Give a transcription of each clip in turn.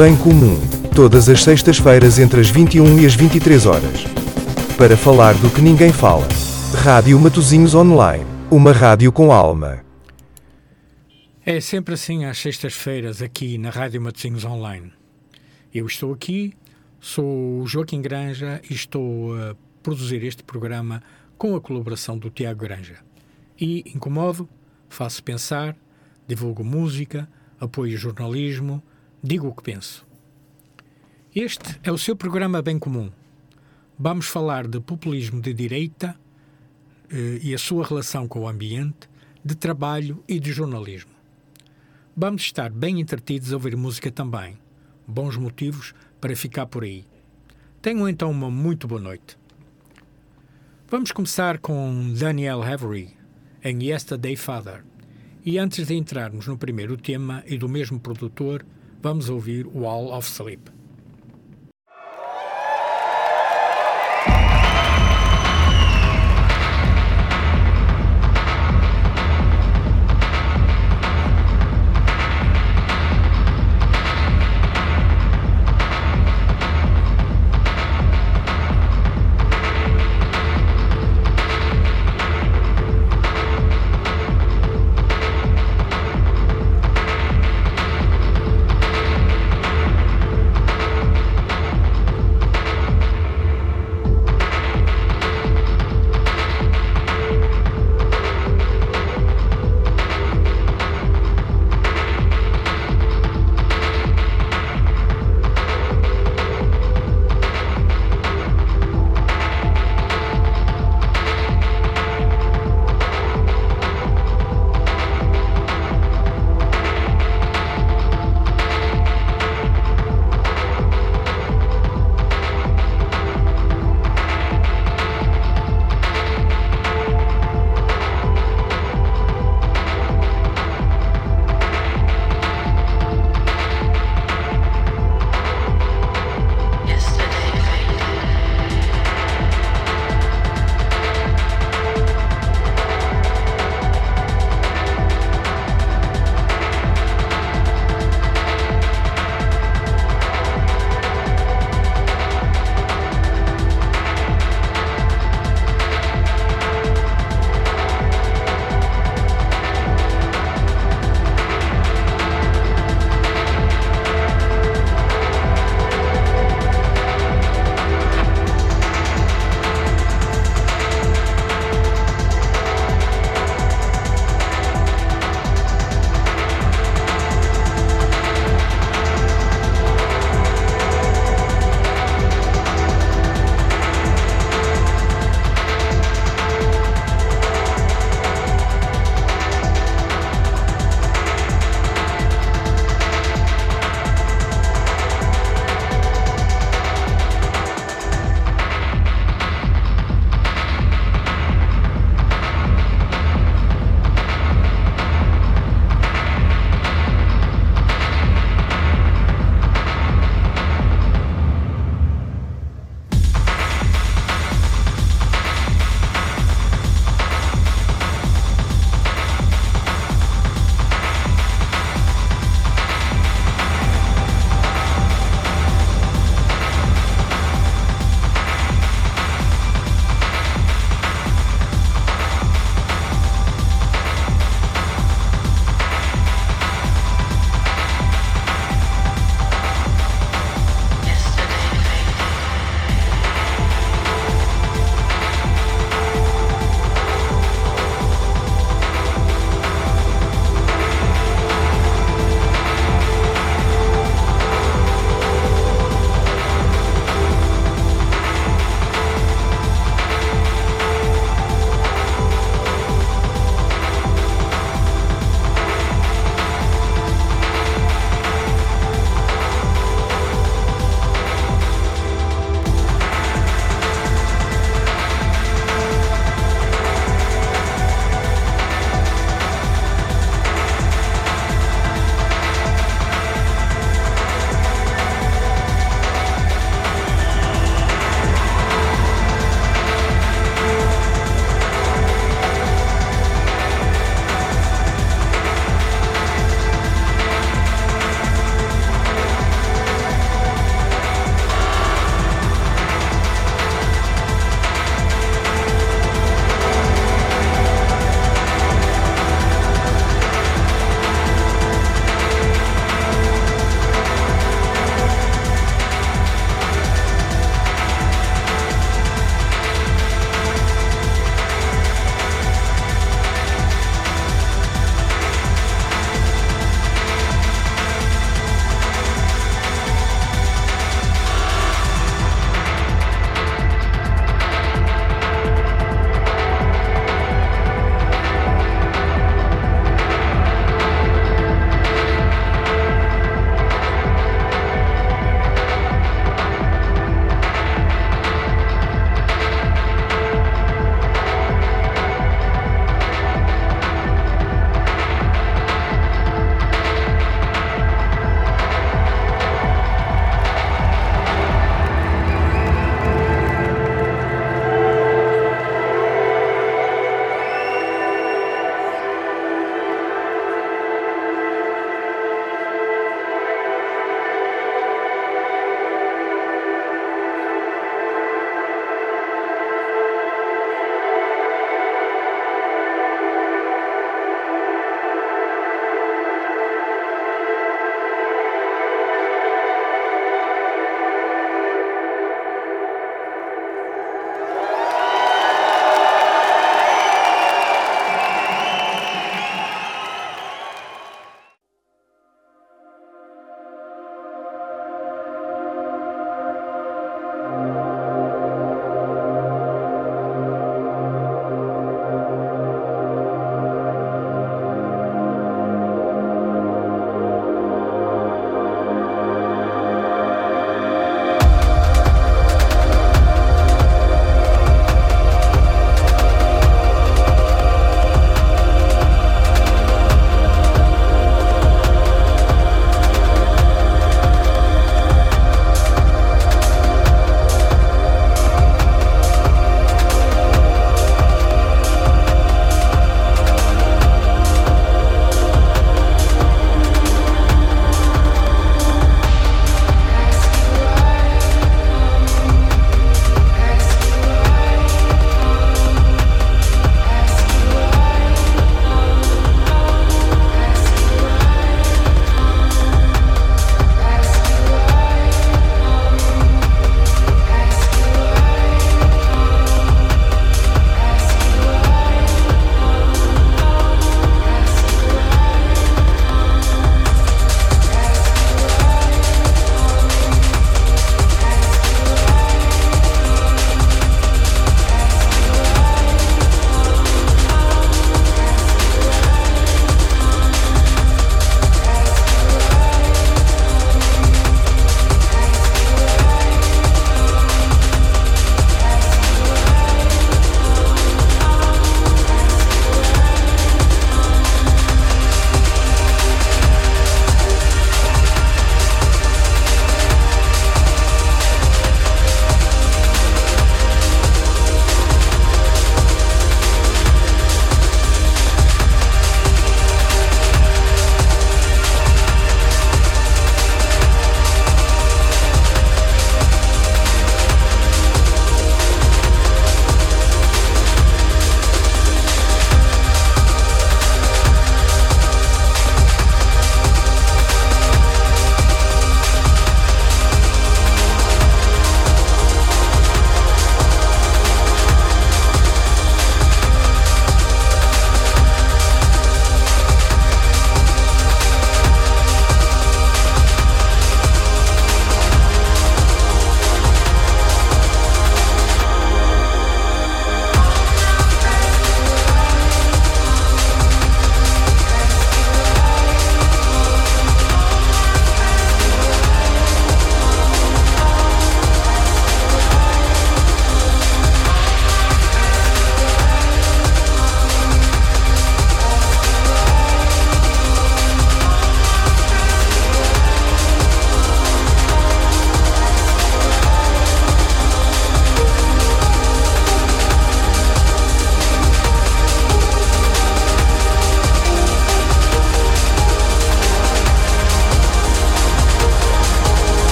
Bem Comum, todas as sextas-feiras entre as 21 e as 23 horas. Para falar do que ninguém fala. Rádio Matozinhos Online, uma rádio com alma. É sempre assim às sextas-feiras aqui na Rádio Matozinhos Online. Eu estou aqui, sou Joaquim Granja e estou a produzir este programa com a colaboração do Tiago Granja. E incomodo, faço pensar, divulgo música, apoio jornalismo, digo o que penso. Este é o seu programa Bem Comum. Vamos falar de populismo de direita eh, e a sua relação com o ambiente, de trabalho e de jornalismo. Vamos estar bem entretidos a ouvir música também. Bons motivos para ficar por aí. Tenham então uma muito boa noite. Vamos começar com Daniel Avery em Yesterday Father. E antes de entrarmos no primeiro tema e do mesmo produtor, vamos ouvir Wall of Sleep.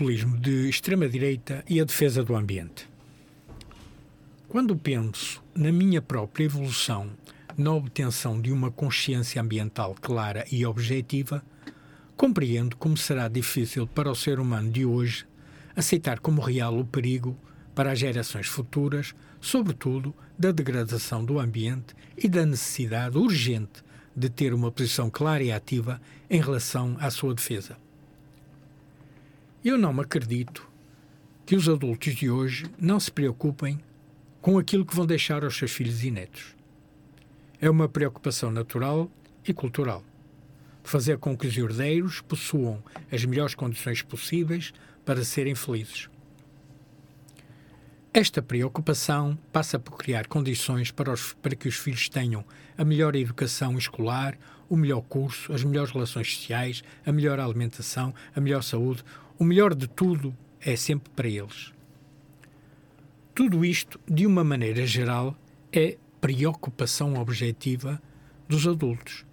Populismo de extrema-direita e a defesa do ambiente. Quando penso na minha própria evolução na obtenção de uma consciência ambiental clara e objetiva, compreendo como será difícil para o ser humano de hoje aceitar como real o perigo para as gerações futuras, sobretudo da degradação do ambiente e da necessidade urgente de ter uma posição clara e ativa em relação à sua defesa. Eu não me acredito que os adultos de hoje não se preocupem com aquilo que vão deixar aos seus filhos e netos. É uma preocupação natural e cultural. Fazer com que os herdeiros possuam as melhores condições possíveis para serem felizes. Esta preocupação passa por criar condições para, os, para que os filhos tenham a melhor educação escolar, o melhor curso, as melhores relações sociais, a melhor alimentação, a melhor saúde, o melhor de tudo é sempre para eles. Tudo isto, de uma maneira geral, é preocupação objetiva dos adultos.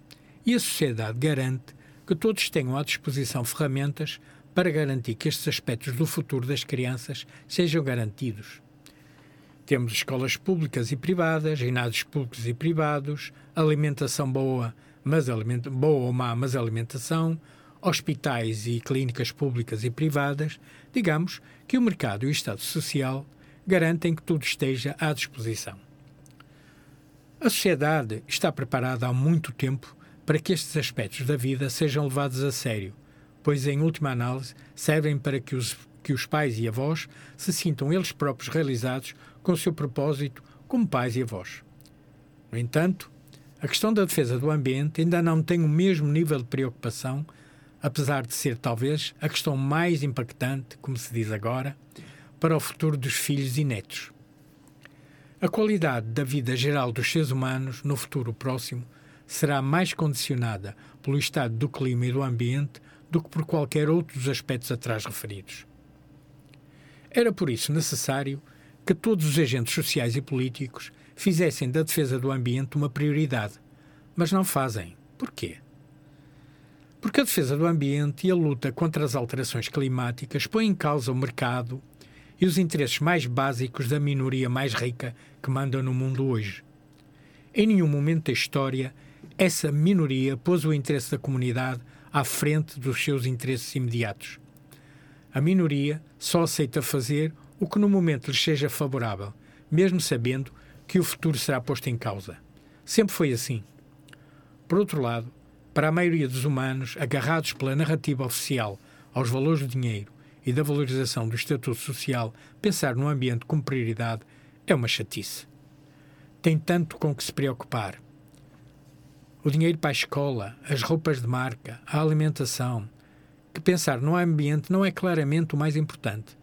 E a sociedade garante que todos tenham à disposição ferramentas para garantir que estes aspectos do futuro das crianças sejam garantidos. Temos escolas públicas e privadas, ginásios públicos e privados, alimentação boa, mas aliment boa ou má, mas alimentação, hospitais e clínicas públicas e privadas, digamos que o mercado e o Estado Social garantem que tudo esteja à disposição. A sociedade está preparada há muito tempo para que estes aspectos da vida sejam levados a sério, pois, em última análise, servem para que os, que os pais e avós se sintam eles próprios realizados com o seu propósito como pais e avós. No entanto, a questão da defesa do ambiente ainda não tem o mesmo nível de preocupação apesar de ser talvez a questão mais impactante, como se diz agora, para o futuro dos filhos e netos. A qualidade da vida geral dos seres humanos no futuro próximo será mais condicionada pelo estado do clima e do ambiente do que por qualquer outro dos aspectos atrás referidos. Era por isso necessário que todos os agentes sociais e políticos fizessem da defesa do ambiente uma prioridade, mas não fazem. Porquê? Porque a defesa do ambiente e a luta contra as alterações climáticas põem em causa o mercado e os interesses mais básicos da minoria mais rica que manda no mundo hoje. Em nenhum momento da história, essa minoria pôs o interesse da comunidade à frente dos seus interesses imediatos. A minoria só aceita fazer o que no momento lhes seja favorável, mesmo sabendo que o futuro será posto em causa. Sempre foi assim. Por outro lado, para a maioria dos humanos, agarrados pela narrativa oficial aos valores do dinheiro e da valorização do estatuto social, pensar no ambiente como prioridade é uma chatice. Tem tanto com que se preocupar. O dinheiro para a escola, as roupas de marca, a alimentação, que pensar no ambiente não é claramente o mais importante.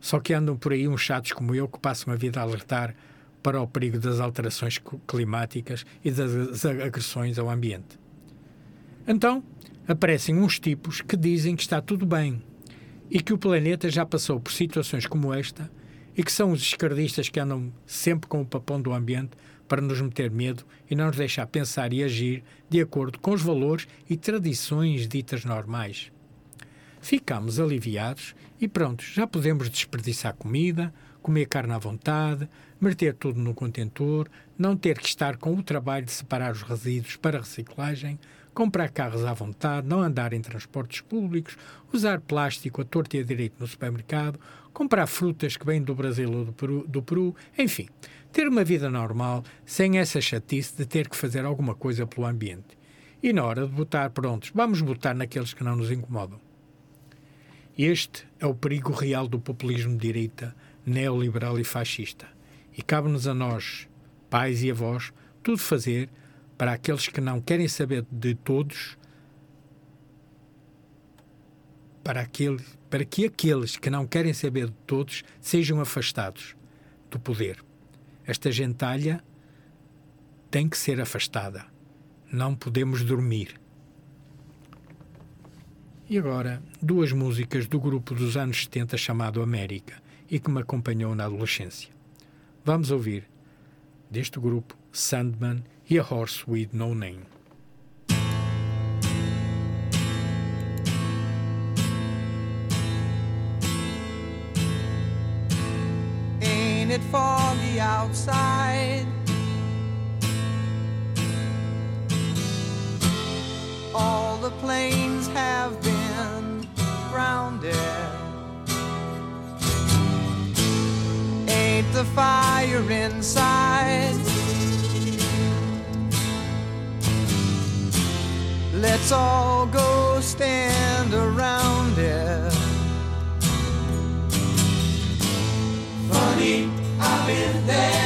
Só que andam por aí uns chatos como eu que passam a vida a alertar para o perigo das alterações climáticas e das agressões ao ambiente. Então, aparecem uns tipos que dizem que está tudo bem e que o planeta já passou por situações como esta e que são os esquerdistas que andam sempre com o papão do ambiente para nos meter medo e não nos deixar pensar e agir de acordo com os valores e tradições ditas normais. Ficamos aliviados e pronto, já podemos desperdiçar comida, comer carne à vontade, meter tudo no contentor, não ter que estar com o trabalho de separar os resíduos para reciclagem, comprar carros à vontade, não andar em transportes públicos, usar plástico a torta e a direito no supermercado, comprar frutas que vêm do Brasil ou do Peru, do Peru, enfim, ter uma vida normal sem essa chatice de ter que fazer alguma coisa pelo ambiente. E na hora de votar, prontos, vamos votar naqueles que não nos incomodam. Este é o perigo real do populismo de direita, neoliberal e fascista. E cabe-nos a nós, pais e avós, tudo fazer para aqueles que não querem saber de todos, para, aquele, para que aqueles que não querem saber de todos sejam afastados do poder. Esta gentalha tem que ser afastada. Não podemos dormir. E agora, duas músicas do grupo dos anos 70 chamado América e que me acompanhou na adolescência. Vamos ouvir deste grupo Sandman He a horse with no name. Ain't it foggy outside? All the planes have been grounded. Ain't the fire inside. Let's all go stand around it. Funny, I've been there.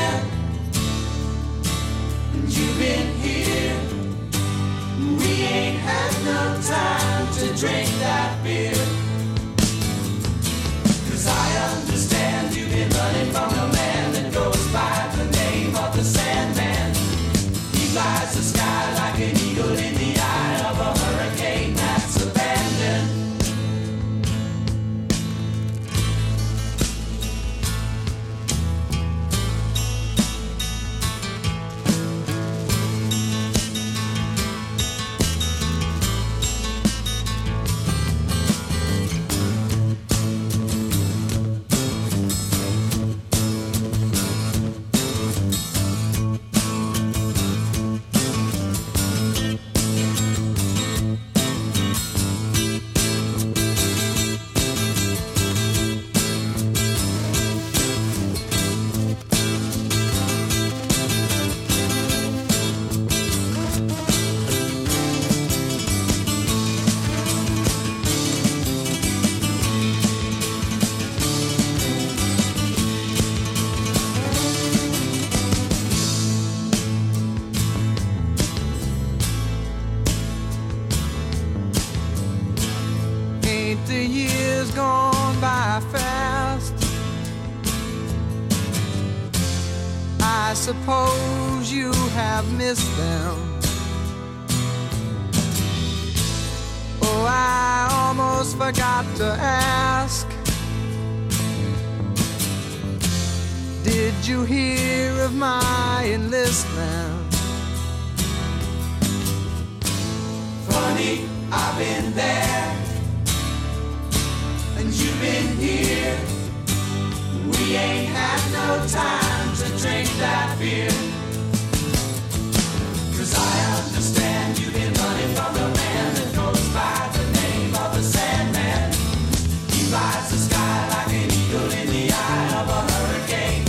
of a hurricane.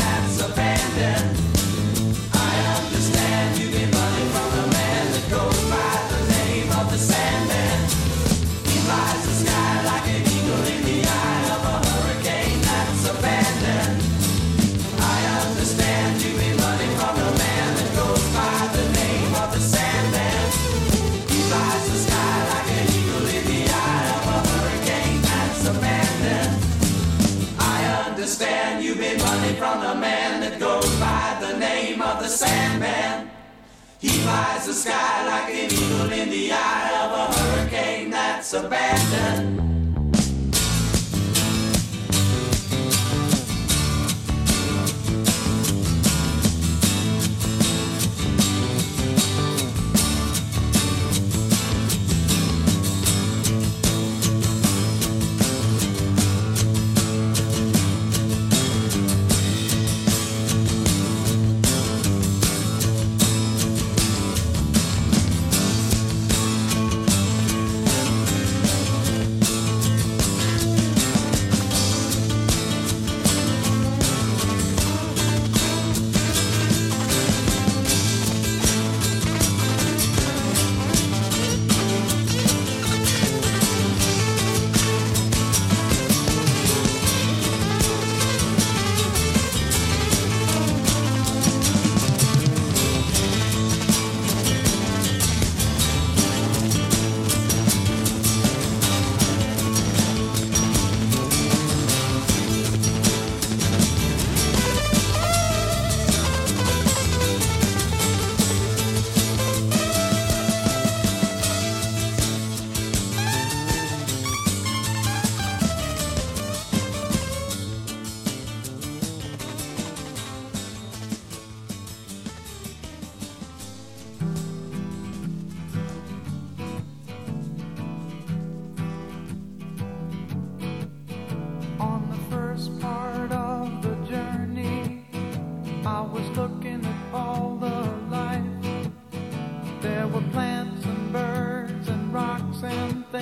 flies the sky like an eagle in the eye of a hurricane that's abandoned.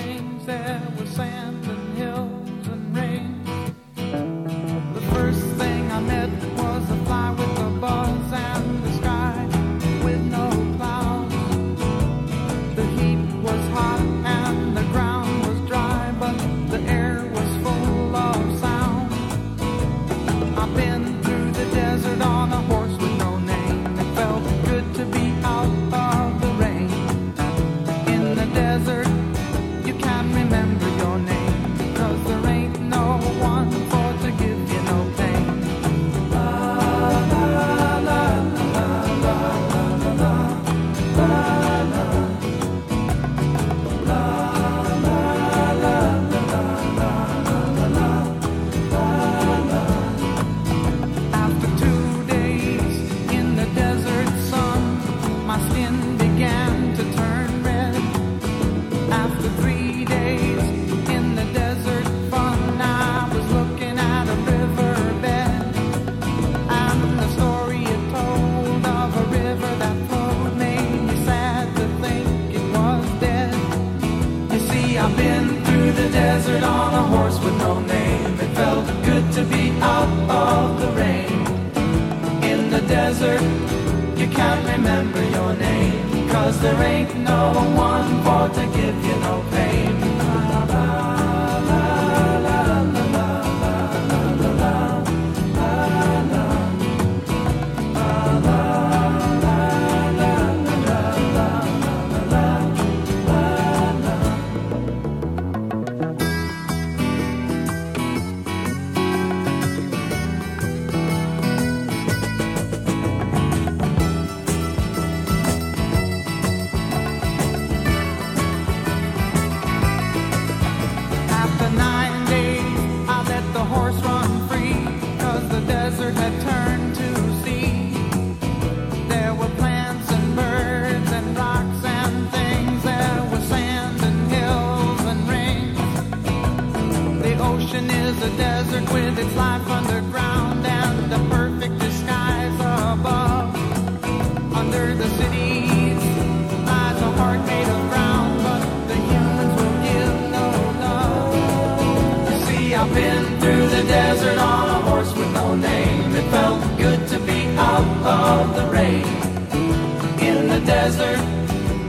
plains there was sand give you see, I've been through the desert on a horse with no name. It felt good to be out of the rain. In the desert,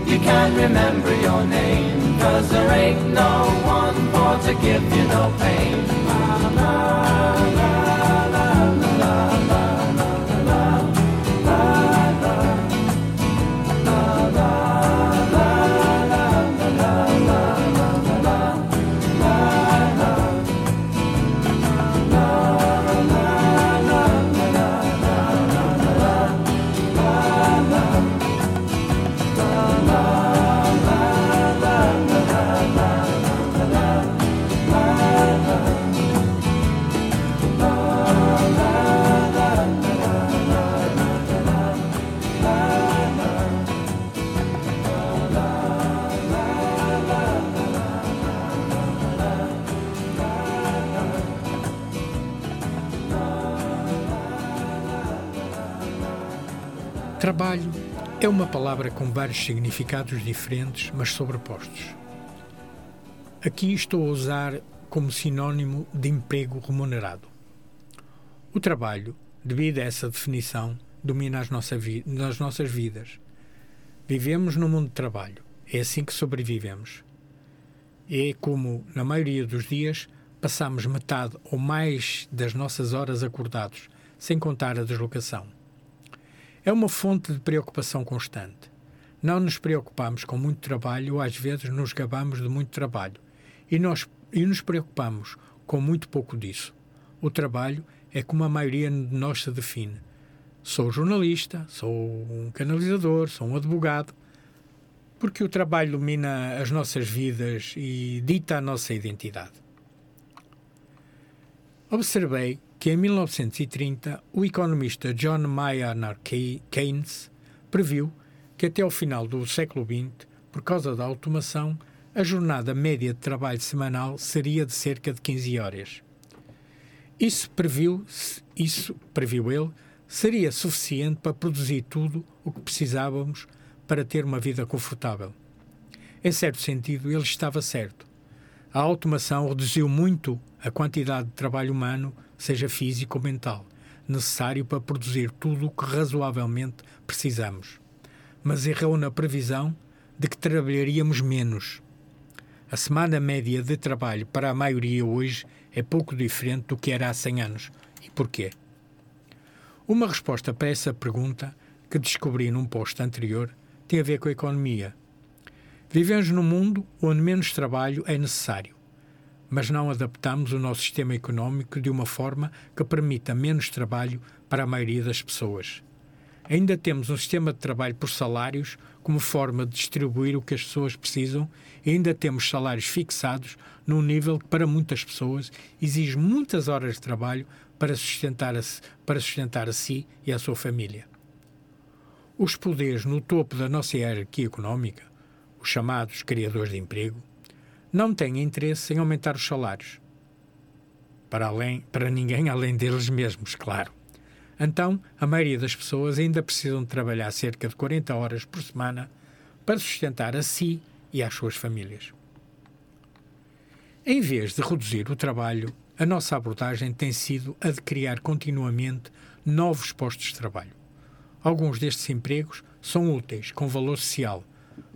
you can remember your name, 'cause there ain't no one 'bout to give you no pain. La, la, la, Trabalho é uma palavra com vários significados diferentes, mas sobrepostos. Aqui estou a usar como sinónimo de emprego remunerado. O trabalho, devido a essa definição, domina as, nossa vi nas nossas vidas. Vivemos no mundo de trabalho. É assim que sobrevivemos. É como, na maioria dos dias, passamos metade ou mais das nossas horas acordados, sem contar a deslocação. É uma fonte de preocupação constante. Não nos preocupamos com muito trabalho ou às vezes nos gabamos de muito trabalho e, nós, e nos preocupamos com muito pouco disso. O trabalho é como a maioria de nós se define. Sou jornalista, sou um canalizador, sou um advogado, porque o trabalho domina as nossas vidas e dita a nossa identidade. Observei que em 1930 o economista John Maynard Keynes previu que até ao final do século XX, por causa da automação, a jornada média de trabalho semanal seria de cerca de 15 horas. Isso previu, isso previu ele, seria suficiente para produzir tudo o que precisávamos para ter uma vida confortável. Em certo sentido, ele estava certo. A automação reduziu muito a quantidade de trabalho humano, seja físico ou mental, necessário para produzir tudo o que razoavelmente precisamos. Mas errou na previsão de que trabalharíamos menos. A semana média de trabalho para a maioria hoje é pouco diferente do que era há 100 anos. E porquê? Uma resposta para essa pergunta, que descobri num post anterior, tem a ver com a economia. Vivemos num mundo onde menos trabalho é necessário, mas não adaptamos o nosso sistema económico de uma forma que permita menos trabalho para a maioria das pessoas. Ainda temos um sistema de trabalho por salários como forma de distribuir o que as pessoas precisam e ainda temos salários fixados num nível que, para muitas pessoas, exige muitas horas de trabalho para sustentar a, para sustentar a si e a sua família. Os poderes no topo da nossa hierarquia económica, os chamados criadores de emprego, não têm interesse em aumentar os salários. Para, além, para ninguém além deles mesmos, claro. Então, a maioria das pessoas ainda precisam de trabalhar cerca de 40 horas por semana para sustentar a si e às suas famílias. Em vez de reduzir o trabalho, a nossa abordagem tem sido a de criar continuamente novos postos de trabalho. Alguns destes empregos são úteis, com valor social,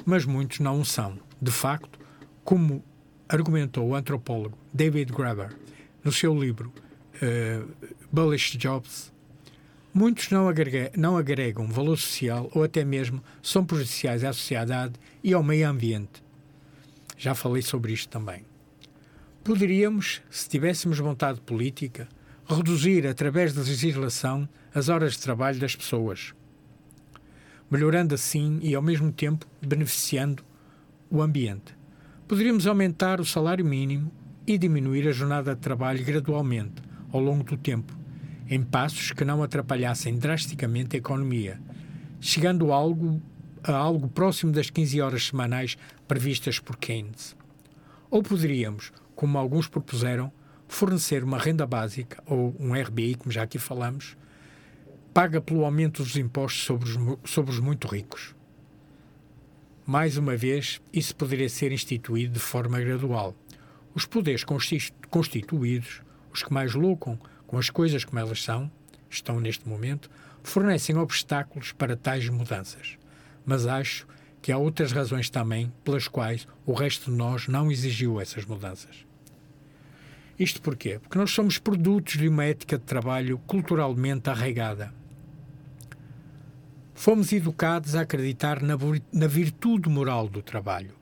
mas muitos não o são. De facto, como argumentou o antropólogo David Graeber no seu livro uh, Bullish Jobs, muitos não, agrega, não agregam valor social ou até mesmo são prejudiciais à sociedade e ao meio ambiente. Já falei sobre isto também. Poderíamos, se tivéssemos vontade política, reduzir através da legislação as horas de trabalho das pessoas, melhorando assim e ao mesmo tempo beneficiando o ambiente. Poderíamos aumentar o salário mínimo e diminuir a jornada de trabalho gradualmente, ao longo do tempo, em passos que não atrapalhassem drasticamente a economia, chegando a algo, a algo próximo das 15 horas semanais previstas por Keynes. Ou poderíamos, como alguns propuseram, fornecer uma renda básica, ou um RBI, como já aqui falamos, paga pelo aumento dos impostos sobre os, sobre os muito ricos. Mais uma vez, isso poderia ser instituído de forma gradual. Os poderes constituídos, os que mais lucram com as coisas como elas são, estão neste momento, fornecem obstáculos para tais mudanças. Mas acho que há outras razões também pelas quais o resto de nós não exigiu essas mudanças. Isto porquê? Porque nós somos produtos de uma ética de trabalho culturalmente arraigada. Fomos educados a acreditar na, virtude moral do trabalho.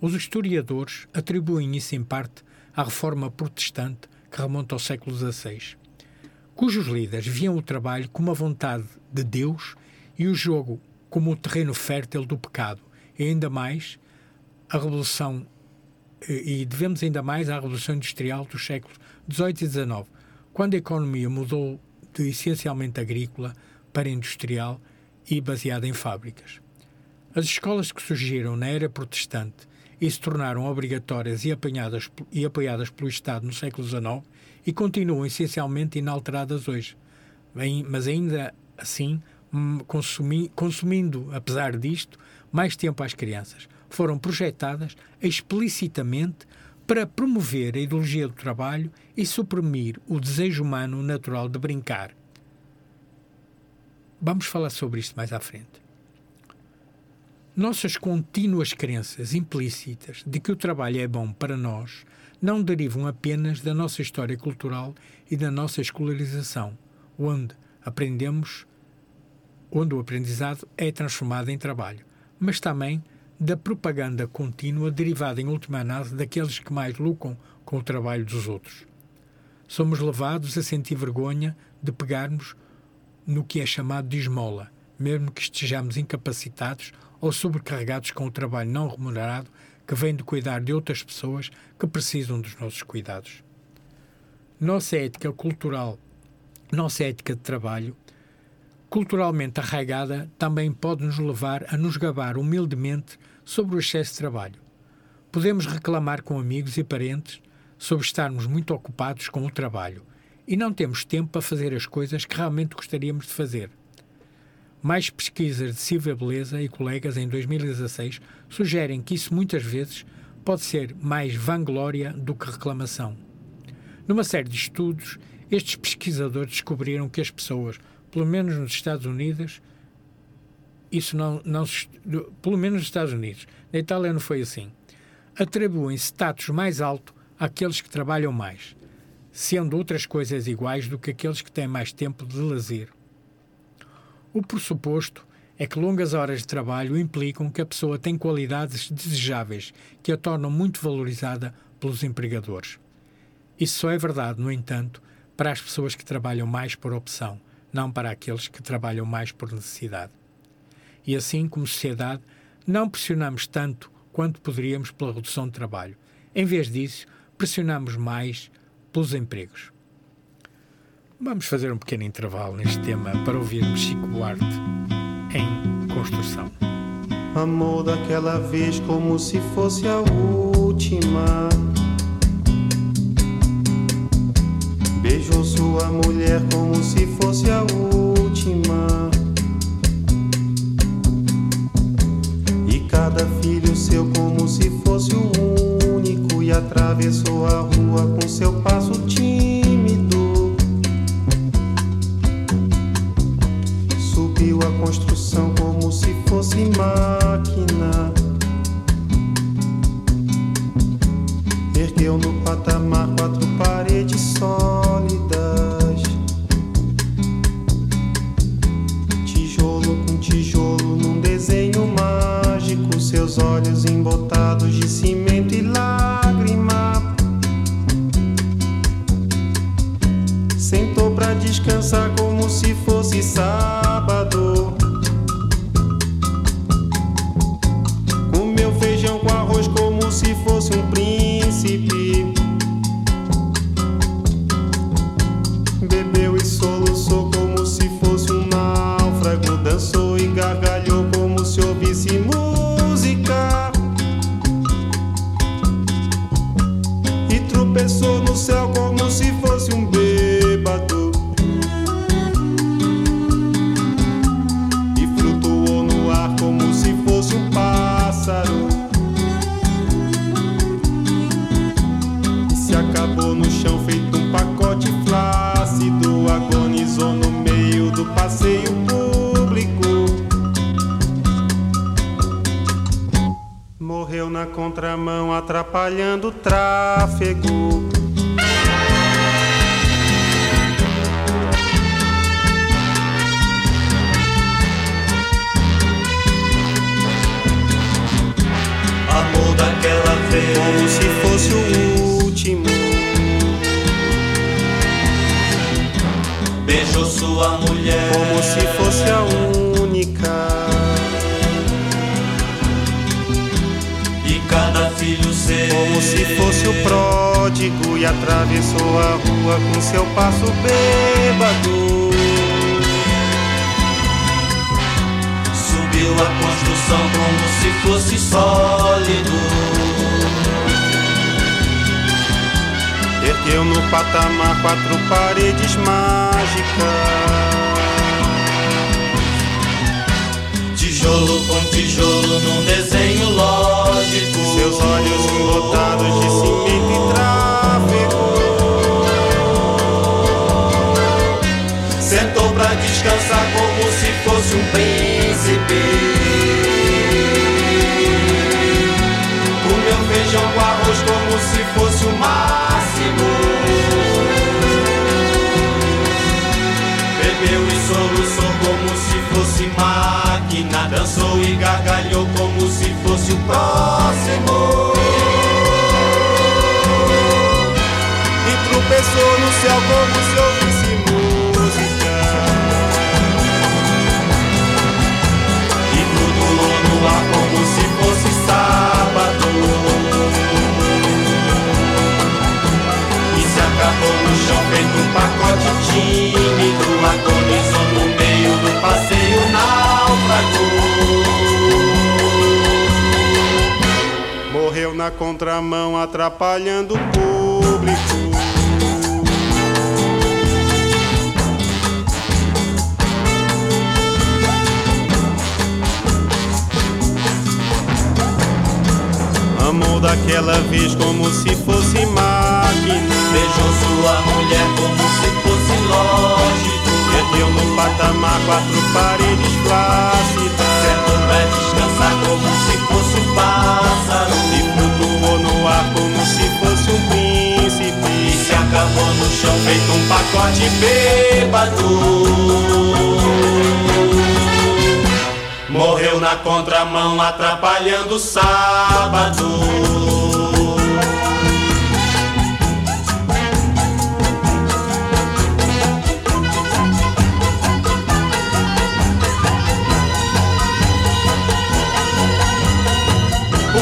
Os historiadores atribuem isso em parte à reforma protestante que remonta ao século XVI, cujos líderes viam o trabalho como a vontade de Deus e o jogo como o terreno fértil do pecado, e ainda mais a revolução e devemos ainda mais à revolução industrial dos séculos XVIII e XIX, quando a economia mudou de essencialmente agrícola para industrial e baseada em fábricas. As escolas que surgiram na era protestante e se tornaram obrigatórias e, apanhadas, e apoiadas pelo Estado no século XIX e continuam essencialmente inalteradas hoje, mas ainda assim hum, consumi, consumindo, apesar disto, mais tempo às crianças. Foram projetadas explicitamente para promover a ideologia do trabalho e suprimir o desejo humano natural de brincar, Vamos falar sobre isto mais à frente. Nossas contínuas crenças implícitas de que o trabalho é bom para nós não derivam apenas da nossa história cultural e da nossa escolarização, onde aprendemos, onde o aprendizado é transformado em trabalho, mas também da propaganda contínua derivada em última análise daqueles que mais lucram com o trabalho dos outros. Somos levados a sentir vergonha de pegarmos no que é chamado de esmola, mesmo que estejamos incapacitados ou sobrecarregados com o trabalho não remunerado que vem de cuidar de outras pessoas que precisam dos nossos cuidados. Nossa ética cultural, nossa ética de trabalho, culturalmente arraigada, também pode nos levar a nos gabar humildemente sobre o excesso de trabalho. Podemos reclamar com amigos e parentes sobre estarmos muito ocupados com o trabalho e não temos tempo para fazer as coisas que realmente gostaríamos de fazer. Mais pesquisas de Silvia Beleza e colegas em 2016 sugerem que isso muitas vezes pode ser mais vanglória do que reclamação. Numa série de estudos, estes pesquisadores descobriram que as pessoas, pelo menos nos Estados Unidos, isso não, não pelo menos nos Estados Unidos, na Itália não foi assim, atribuem status mais alto àqueles que trabalham mais sendo outras coisas iguais do que aqueles que têm mais tempo de lazer. O pressuposto é que longas horas de trabalho implicam que a pessoa tem qualidades desejáveis que a tornam muito valorizada pelos empregadores. Isso só é verdade, no entanto, para as pessoas que trabalham mais por opção, não para aqueles que trabalham mais por necessidade. E assim, como sociedade, não pressionamos tanto quanto poderíamos pela redução de trabalho. Em vez disso, pressionamos mais pelos empregos. Vamos fazer um pequeno intervalo neste tema para ouvirmos Chico Buarque em construção. Amor daquela vez como se fosse a última. Beijou sua mulher como se fosse a última. E cada filho seu como se fosse o único e atravessou a rua com seu passo tímido. Subiu a construção como se fosse máquina. Ergueu no patamar quatro paredes sólidas. Tijolo com tijolo num desenho mágico, seus olhos embotados de cimento. Sábado. Na contramão, atrapalhando o público. Amou daquela vez como se fosse máquina. Beijou sua mulher como se fosse lógico Ergueu no patamar quatro paredes flácidas. Pra descansar como se fosse um pássaro. E flutuou no ar como se fosse um E príncipe. se acabou no chão feito um pacote bêbado. Morreu na contramão atrapalhando o sábado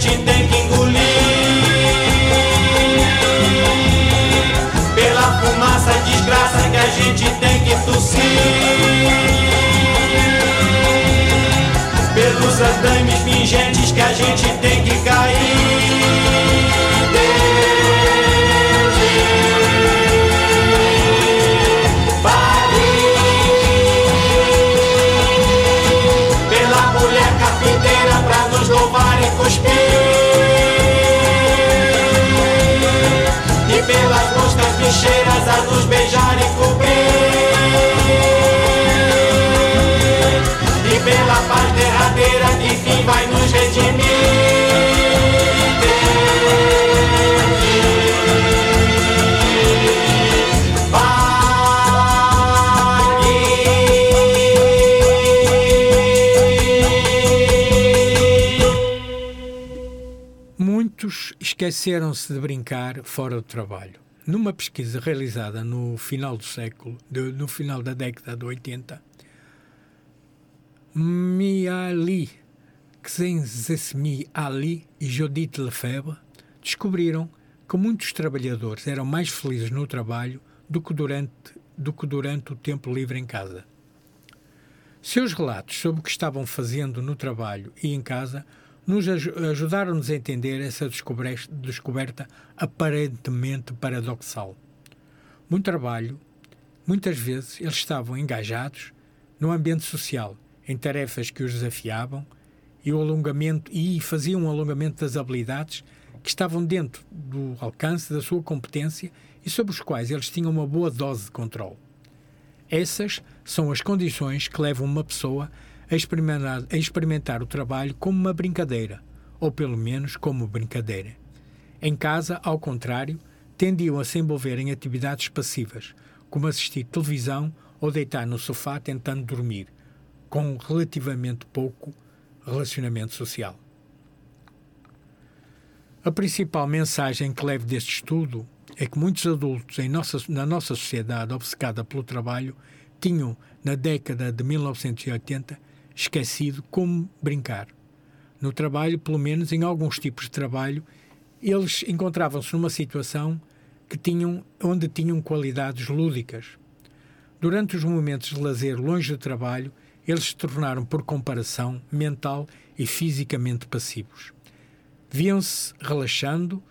gente tem que engolir. Pela fumaça desgraça que a gente tem que tossir. Pelos andames pingentes que a gente tem que cair. Trincheiras a nos beijar e cobrir. E pela paz derradeira que fim vai nos redimir. Muitos esqueceram-se de brincar fora do trabalho. Numa pesquisa realizada no final do século, de- no final da década de 80, Miali, Xenzesmi Ali e Judith Lefebvre descobriram que muitos trabalhadores eram mais felizes no trabalho do que durante, do que durante o tempo livre em casa. Seus relatos sobre o que estavam fazendo no trabalho e em casa nos aju- ajudaram-nos a entender essa descoberta aparentemente paradoxal. Muito trabalho, muitas vezes eles estavam engajados no ambiente social, em tarefas que os desafiavam e o alongamento e faziam um alongamento das habilidades que estavam dentro do alcance da sua competência e sobre os quais eles tinham uma boa dose de controle. Essas são as condições que levam uma pessoa a experimentar, a experimentar o trabalho como uma brincadeira, ou pelo menos como brincadeira. Em casa, ao contrário, tendiam a se envolver em atividades passivas, como assistir televisão ou deitar no sofá tentando dormir, com relativamente pouco relacionamento social. A principal mensagem que levo deste estudo é que muitos adultos nossa, na nossa sociedade obcecada pelo trabalho tinham, na década de 1980, esquecido como brincar. No trabalho, pelo menos em alguns tipos de trabalho, eles encontravam-se numa situação que tinham, onde tinham qualidades lúdicas. Durante os momentos de lazer longe do trabalho, eles se tornaram, por comparação, mental e fisicamente passivos. Viam-se relaxando,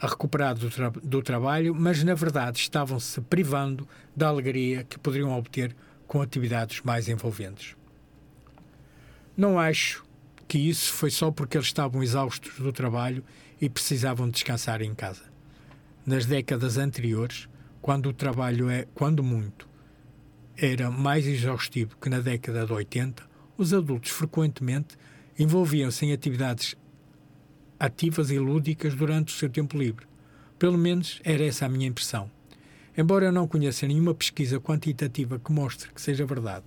a recuperar do, tra do trabalho, mas na verdade estavam-se privando da alegria que poderiam obter com atividades mais envolventes. Não acho que isso foi só porque eles estavam exaustos do trabalho e precisavam descansar em casa. Nas décadas anteriores, quando o trabalho é, quando muito, era mais exaustivo que na década de 80, os adultos frequentemente envolviam-se em atividades ativas e lúdicas durante o seu tempo livre. Pelo menos era essa a minha impressão. Embora eu não conheça nenhuma pesquisa quantitativa que mostre que seja verdade,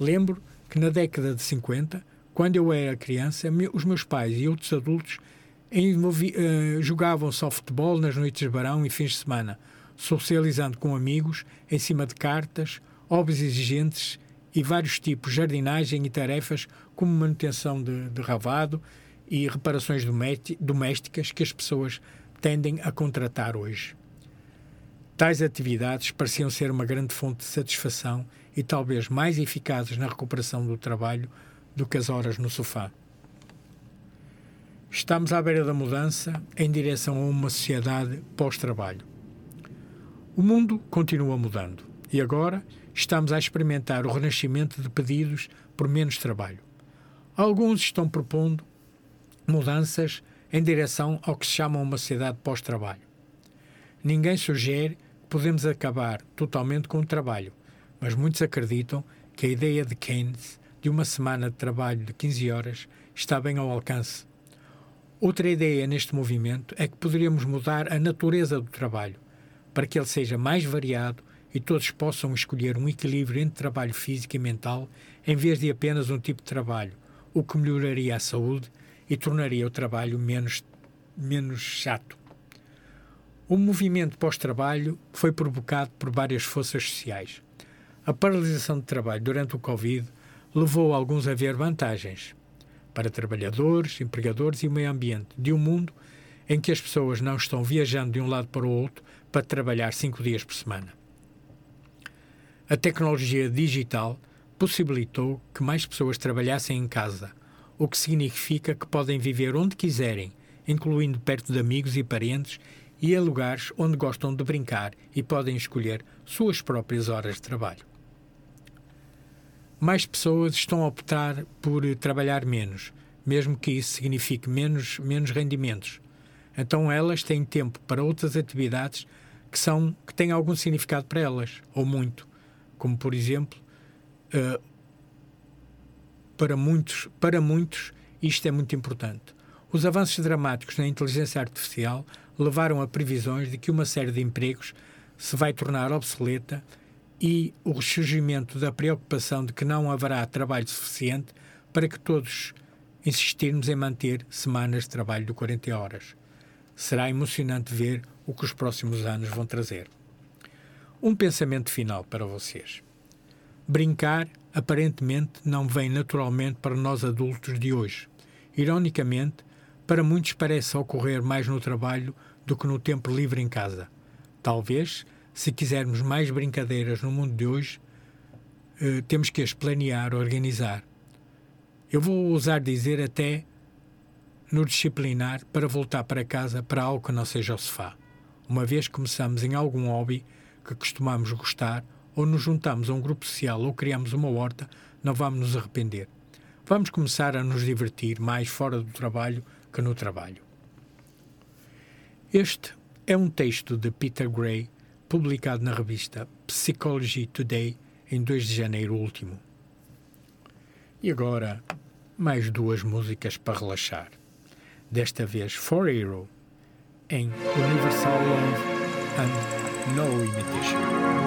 lembro que na década de 50, quando eu era criança, os meus pais e outros adultos envolvi- eh, jogavam softball nas noites de verão e fins de semana, socializando com amigos em cima de cartas, hobbies exigentes e vários tipos de jardinagem e tarefas como manutenção de, de ravado e reparações domé- domésticas que as pessoas tendem a contratar hoje. Tais atividades pareciam ser uma grande fonte de satisfação e talvez mais eficazes na recuperação do trabalho do que as horas no sofá. Estamos à beira da mudança em direção a uma sociedade pós-trabalho. O mundo continua mudando e agora estamos a experimentar o renascimento de pedidos por menos trabalho. Alguns estão propondo mudanças em direção ao que se chama uma sociedade pós-trabalho. Ninguém sugere que podemos acabar totalmente com o trabalho, mas muitos acreditam que a ideia de Keynes de uma semana de trabalho de 15 horas está bem ao alcance. Outra ideia neste movimento é que poderíamos mudar a natureza do trabalho, para que ele seja mais variado e todos possam escolher um equilíbrio entre trabalho físico e mental, em vez de apenas um tipo de trabalho, o que melhoraria a saúde e tornaria o trabalho menos, menos chato. O movimento pós-trabalho foi provocado por várias forças sociais. A paralisação de trabalho durante o Covid levou alguns a ver vantagens para trabalhadores, empregadores e o meio ambiente de um mundo em que as pessoas não estão viajando de um lado para o outro para trabalhar cinco dias por semana. A tecnologia digital possibilitou que mais pessoas trabalhassem em casa, o que significa que podem viver onde quiserem, incluindo perto de amigos e parentes e em lugares onde gostam de brincar e podem escolher suas próprias horas de trabalho. Mais pessoas estão a optar por trabalhar menos, mesmo que isso signifique menos, menos rendimentos. Então elas têm tempo para outras atividades que são que têm algum significado para elas, ou muito, como por exemplo, uh, para muitos, para muitos isto é muito importante. Os avanços dramáticos na inteligência artificial levaram a previsões de que uma série de empregos se vai tornar obsoleta e o ressurgimento da preocupação de que não haverá trabalho suficiente para que todos insistirmos em manter semanas de trabalho de 40 horas. Será emocionante ver o que os próximos anos vão trazer. Um pensamento final para vocês. Brincar, aparentemente, não vem naturalmente para nós adultos de hoje. Ironicamente, para muitos parece ocorrer mais no trabalho do que no tempo livre em casa. Talvez, se quisermos mais brincadeiras no mundo de hoje, eh, temos que as planear, organizar. Eu vou ousar dizer até no disciplinar para voltar para casa para algo que não seja o sofá. Uma vez começamos em algum hobby que costumamos gostar, ou nos juntamos a um grupo social ou criamos uma horta, não vamos nos arrepender. Vamos começar a nos divertir mais fora do trabalho que no trabalho. Este é um texto de Peter Gray, publicado na revista Psychology Today em 2 de janeiro último. E agora, mais duas músicas para relaxar. Desta vez For Hero, em Universal Love and No Imitation.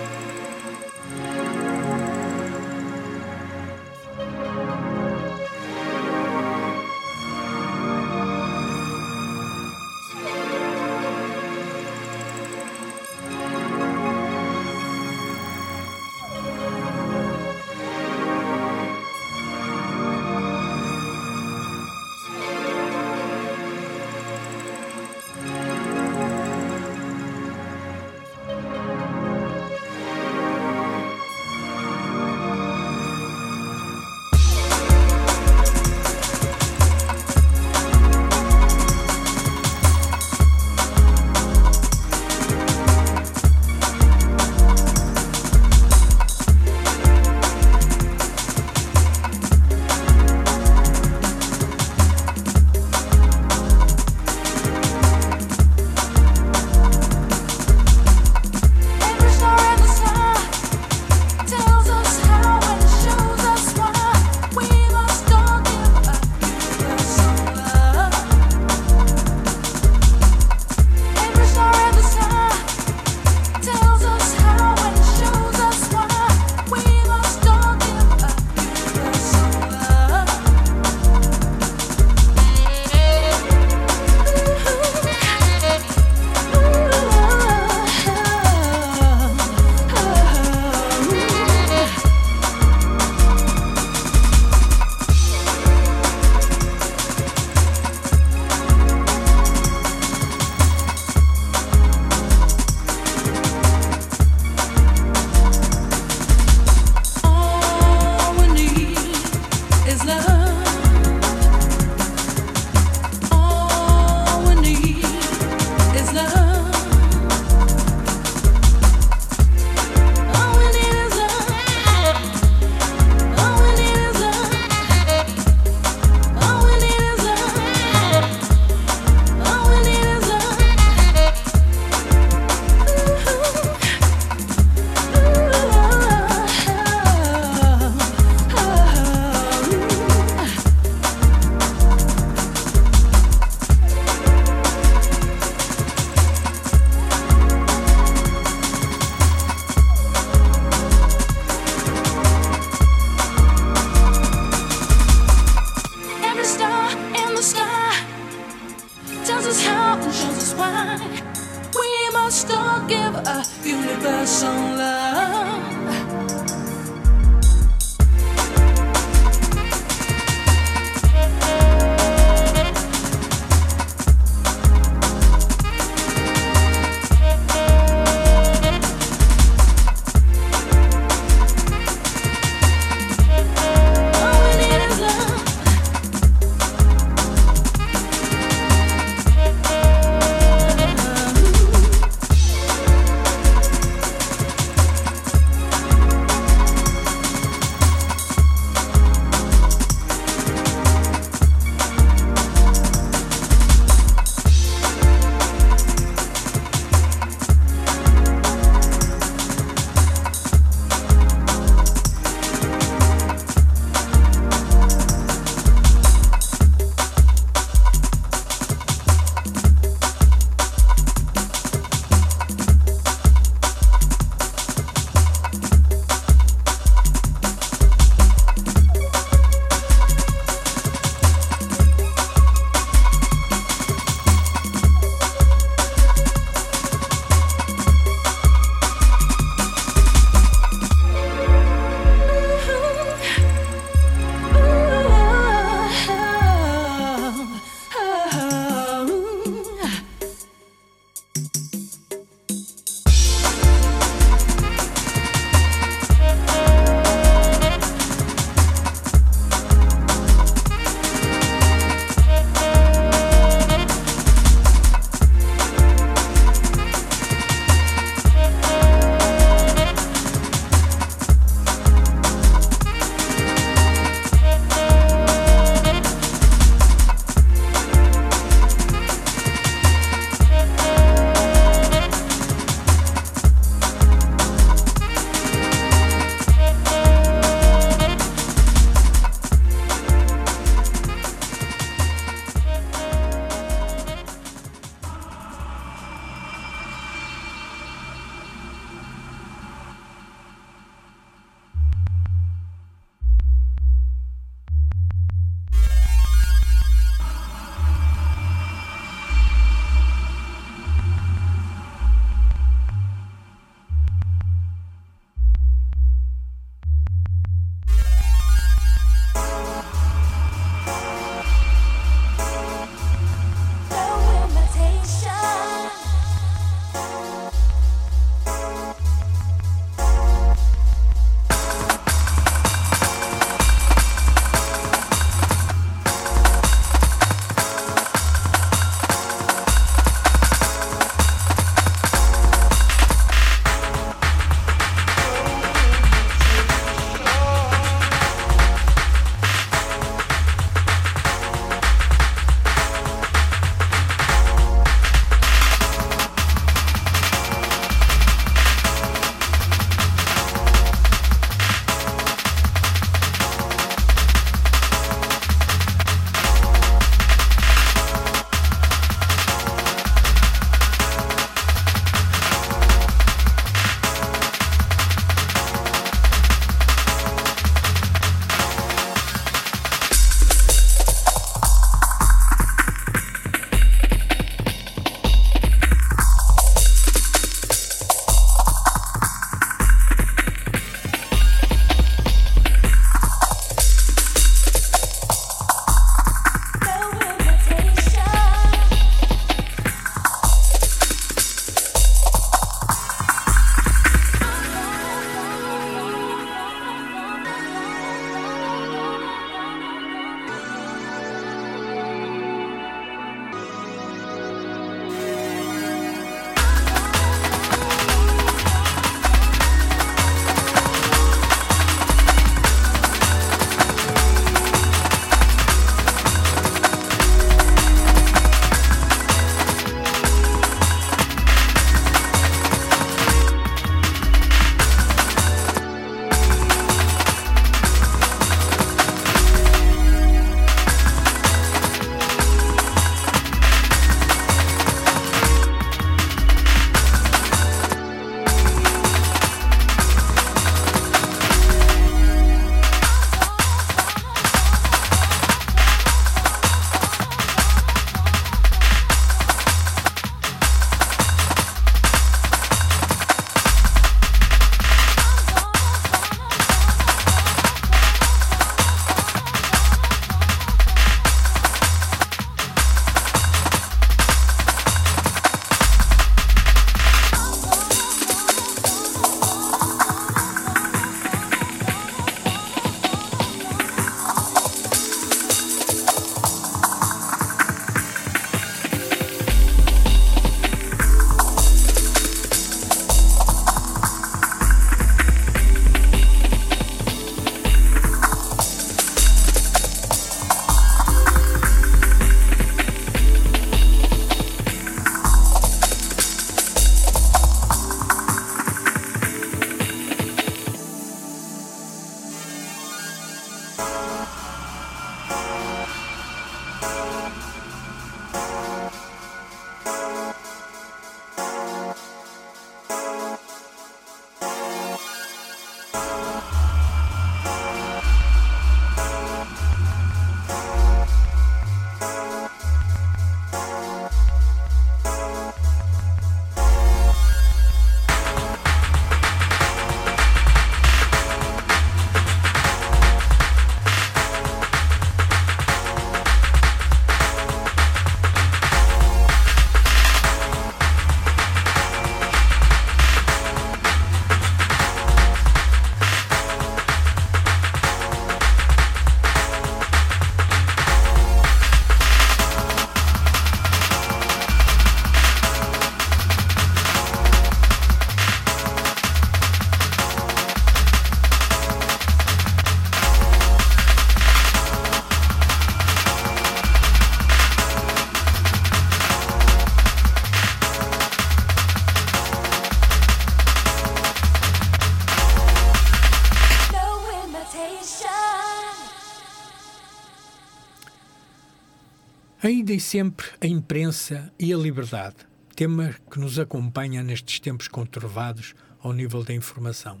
Ainda e sempre a imprensa e a liberdade, tema que nos acompanha nestes tempos conturbados ao nível da informação.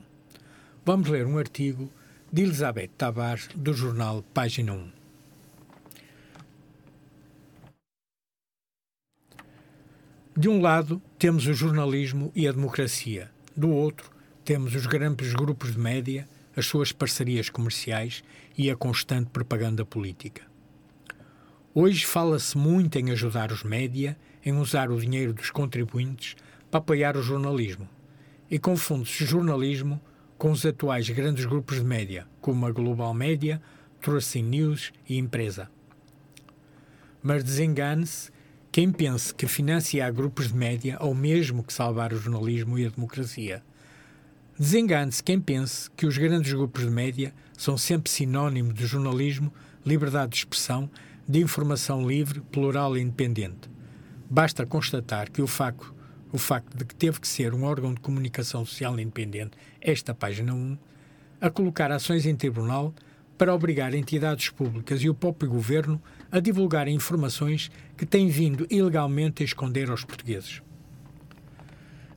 Vamos ler um artigo de Elizabeth Tavares, do jornal Página 1. De um lado, temos o jornalismo e a democracia. Do outro, temos os grandes grupos de média, as suas parcerias comerciais e a constante propaganda política. Hoje fala-se muito em ajudar os média, em usar o dinheiro dos contribuintes para apoiar o jornalismo. E confunde-se jornalismo com os atuais grandes grupos de média, como a Global Média, Tracing News e Empresa. Mas desengane-se quem pense que financiar grupos de média é o mesmo que salvar o jornalismo e a democracia. Desengane-se quem pense que os grandes grupos de média são sempre sinónimo de jornalismo, liberdade de expressão, de informação livre, plural e independente. Basta constatar que o facto, o facto de que teve que ser um órgão de comunicação social independente, esta página 1, a colocar ações em tribunal para obrigar entidades públicas e o próprio governo a divulgarem informações que têm vindo ilegalmente a esconder aos portugueses.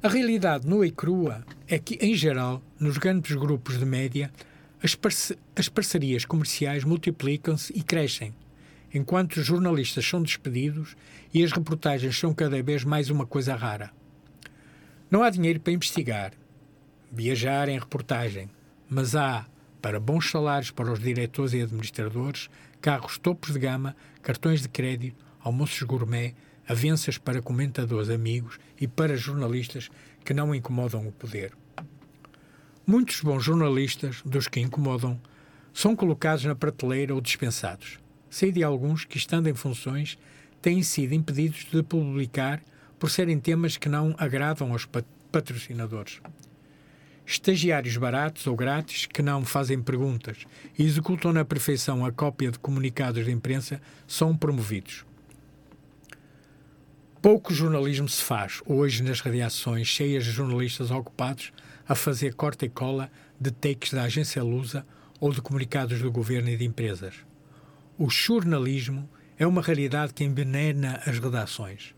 A realidade nua e crua é que, em geral, nos grandes grupos de média, as, parce as parcerias comerciais multiplicam-se e crescem, enquanto os jornalistas são despedidos e as reportagens são cada vez mais uma coisa rara. Não há dinheiro para investigar, viajar em reportagem, mas há, para bons salários para os diretores e administradores, carros topos de gama, cartões de crédito, almoços gourmet, avanças para comentadores amigos e para jornalistas que não incomodam o poder. Muitos bons jornalistas, dos que incomodam, são colocados na prateleira ou dispensados. Sei de alguns que, estando em funções, têm sido impedidos de publicar por serem temas que não agradam aos patrocinadores. Estagiários baratos ou grátis que não fazem perguntas e executam na perfeição a cópia de comunicados de imprensa são promovidos. Pouco jornalismo se faz hoje nas radiações cheias de jornalistas ocupados a fazer corta e cola de takes da agência Lusa ou de comunicados do governo e de empresas. O jornalismo é uma realidade que envenena as redações.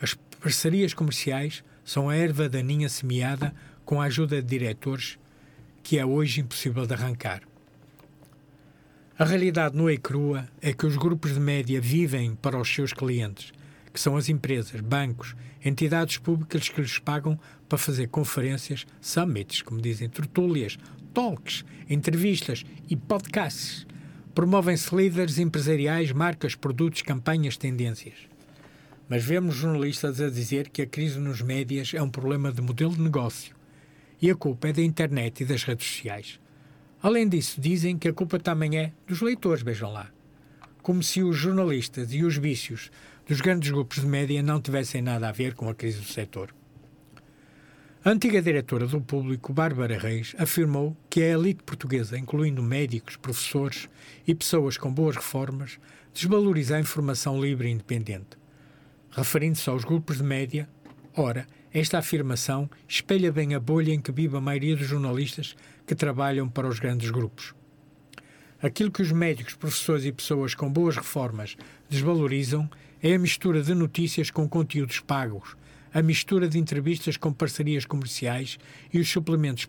As parcerias comerciais são a erva daninha semeada com a ajuda de diretores que é hoje impossível de arrancar. A realidade nua e crua é que os grupos de média vivem para os seus clientes, que são as empresas, bancos, entidades públicas que lhes pagam para fazer conferências, summits, como dizem, tertúlias, talks, entrevistas e podcasts. Promovem-se líderes empresariais, marcas, produtos, campanhas, tendências. Mas vemos jornalistas a dizer que a crise nos médias é um problema de modelo de negócio e a culpa é da internet e das redes sociais. Além disso, dizem que a culpa também é dos leitores, vejam lá. Como se os jornalistas e os vícios dos grandes grupos de média não tivessem nada a ver com a crise do setor. A antiga diretora do Público, Bárbara Reis, afirmou que a elite portuguesa, incluindo médicos, professores e pessoas com boas reformas, desvaloriza a informação livre e independente. Referindo-se aos grupos de média, ora, esta afirmação espelha bem a bolha em que vive a maioria dos jornalistas que trabalham para os grandes grupos. Aquilo que os médicos, professores e pessoas com boas reformas desvalorizam é a mistura de notícias com conteúdos pagos, a mistura de entrevistas com parcerias comerciais e os suplementos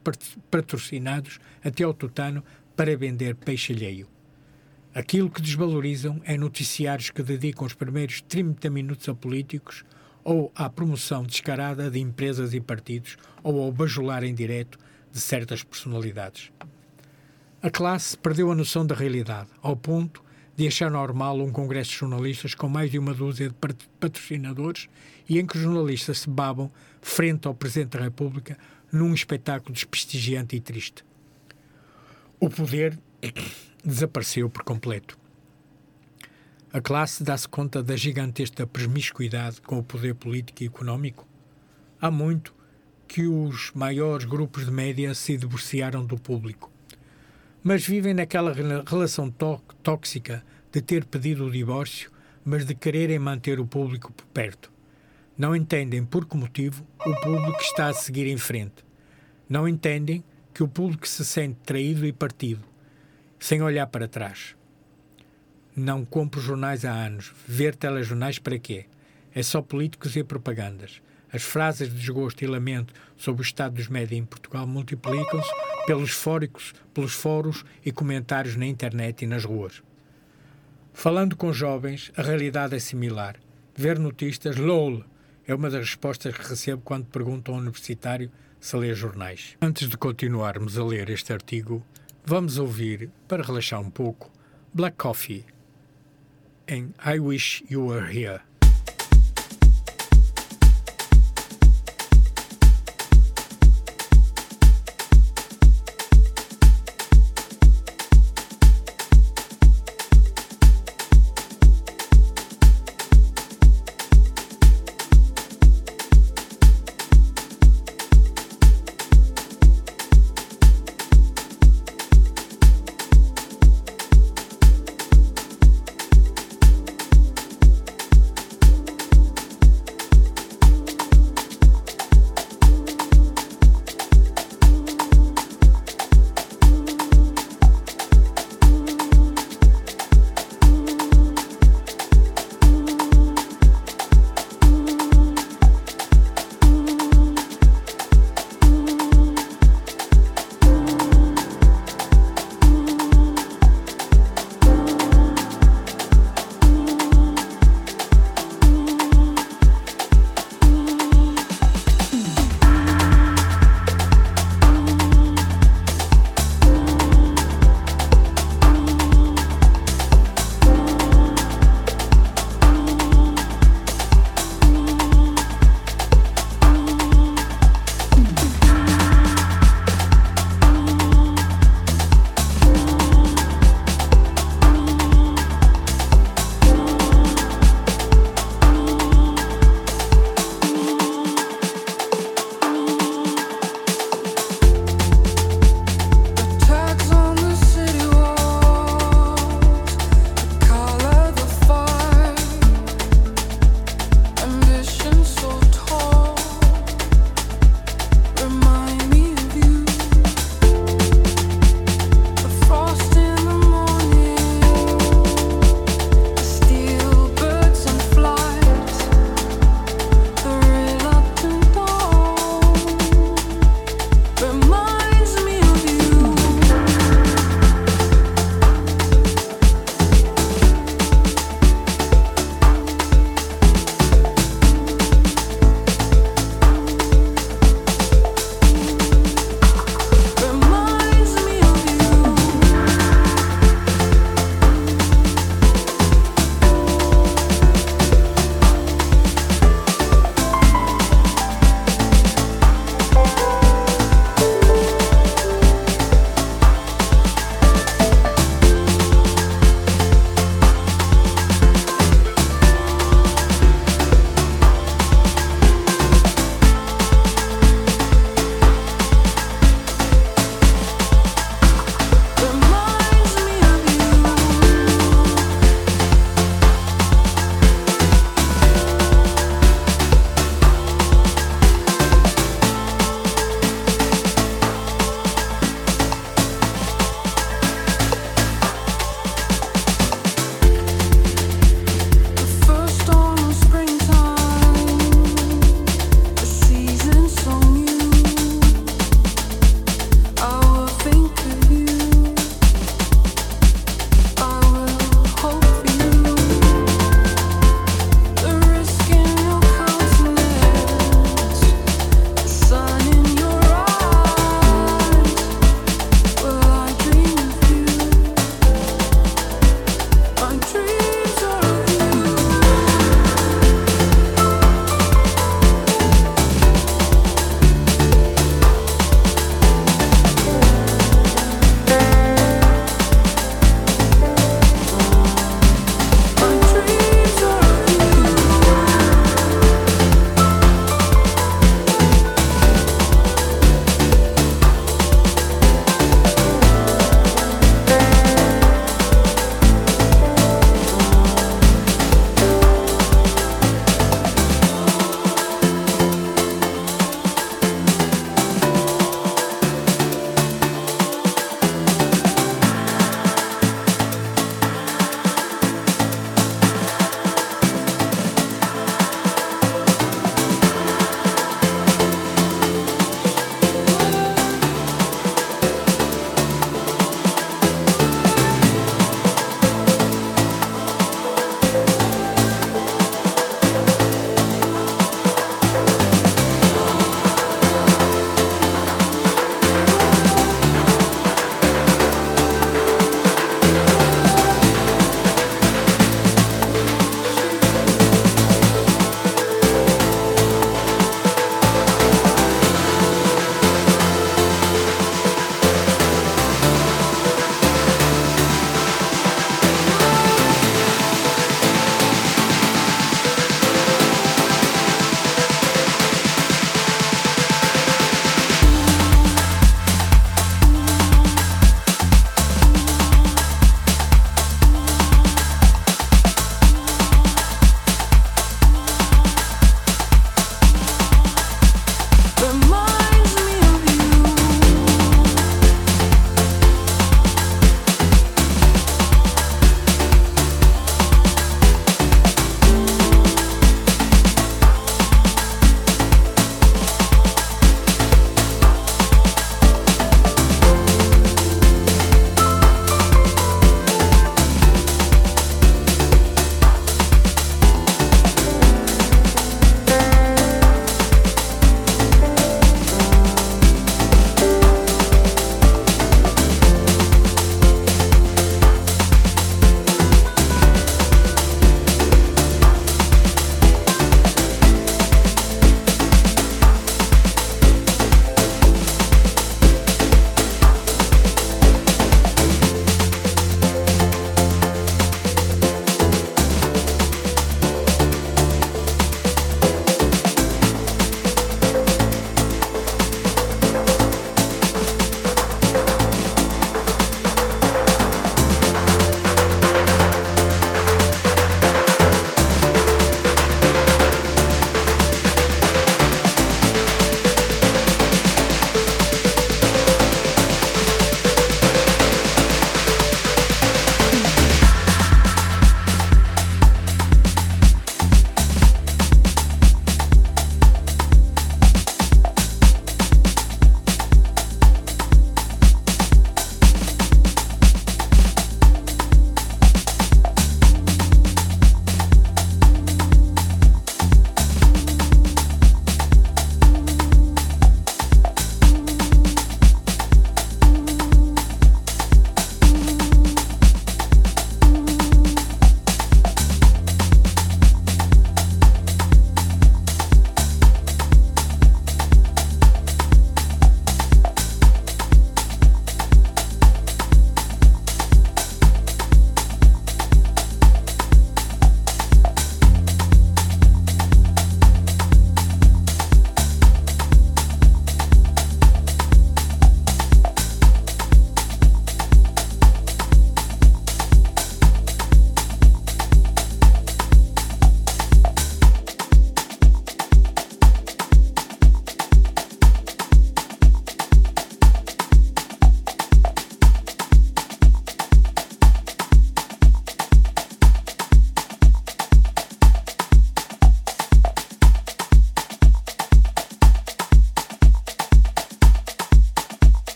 patrocinados até ao tutano para vender peixe alheio. Aquilo que desvalorizam é noticiários que dedicam os primeiros 30 minutos a políticos ou à promoção descarada de empresas e partidos ou ao bajular em direto de certas personalidades. A classe perdeu a noção da realidade, ao ponto de achar normal um congresso de jornalistas com mais de uma dúzia de patrocinadores e em que os jornalistas se babam frente ao Presidente da República num espetáculo desprestigiante e triste. O poder desapareceu por completo. A classe dá-se conta da gigantesca promiscuidade com o poder político e económico? Há muito que os maiores grupos de média se divorciaram do público mas vivem naquela relação tóxica de ter pedido o divórcio, mas de quererem manter o público por perto. Não entendem por que motivo o público está a seguir em frente. Não entendem que o público se sente traído e partido, sem olhar para trás. Não compro jornais há anos. Ver telejornais para quê? É só políticos e propagandas. As frases de desgosto e lamento sobre o estado dos médias em Portugal multiplicam-se pelos fóricos, pelos fóruns e comentários na internet e nas ruas. Falando com jovens, a realidade é similar. Ver notícias, LOL, é uma das respostas que recebo quando pergunto a um universitário se lê jornais. Antes de continuarmos a ler este artigo, vamos ouvir, para relaxar um pouco, Black Coffee em I Wish You Were Here.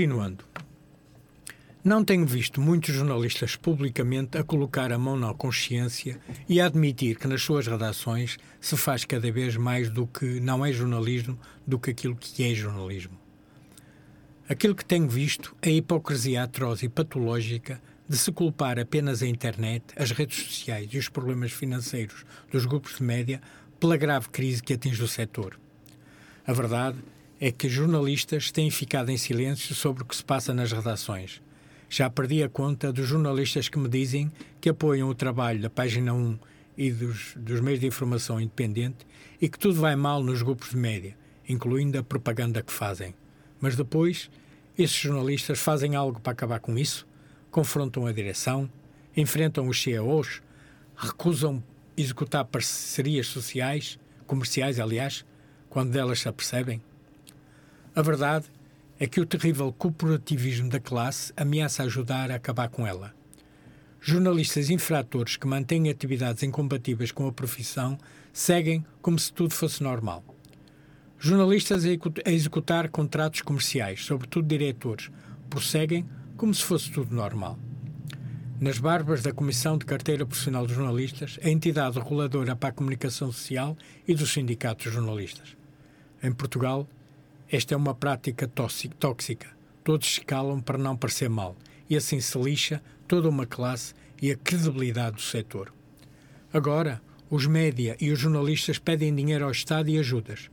Continuando. Não tenho visto muitos jornalistas publicamente a colocar a mão na consciência e a admitir que nas suas redações se faz cada vez mais do que não é jornalismo do que aquilo que é jornalismo. Aquilo que tenho visto é a hipocrisia atroz e patológica de se culpar apenas a internet, as redes sociais e os problemas financeiros dos grupos de média pela grave crise que atinge o setor. A verdade é que jornalistas têm ficado em silêncio sobre o que se passa nas redações. Já perdi a conta dos jornalistas que me dizem que apoiam o trabalho da página 1 e dos, dos meios de informação independente e que tudo vai mal nos grupos de média, incluindo a propaganda que fazem. Mas depois, esses jornalistas fazem algo para acabar com isso? Confrontam a direção? Enfrentam os CEOs? Recusam executar parcerias sociais, comerciais, aliás, quando delas se apercebem? A verdade é que o terrível corporativismo da classe ameaça ajudar a acabar com ela. Jornalistas infratores que mantêm atividades incompatíveis com a profissão seguem como se tudo fosse normal. Jornalistas a execu- a executar contratos comerciais, sobretudo diretores, prosseguem como se fosse tudo normal. Nas barbas da Comissão de Carteira Profissional de Jornalistas, a entidade reguladora para a comunicação social e dos sindicatos jornalistas. Em Portugal, esta é uma prática tóxi- tóxica. Todos se calam para não parecer mal, e assim se lixa toda uma classe e a credibilidade do setor. Agora, os média e os jornalistas pedem dinheiro ao Estado e ajudas.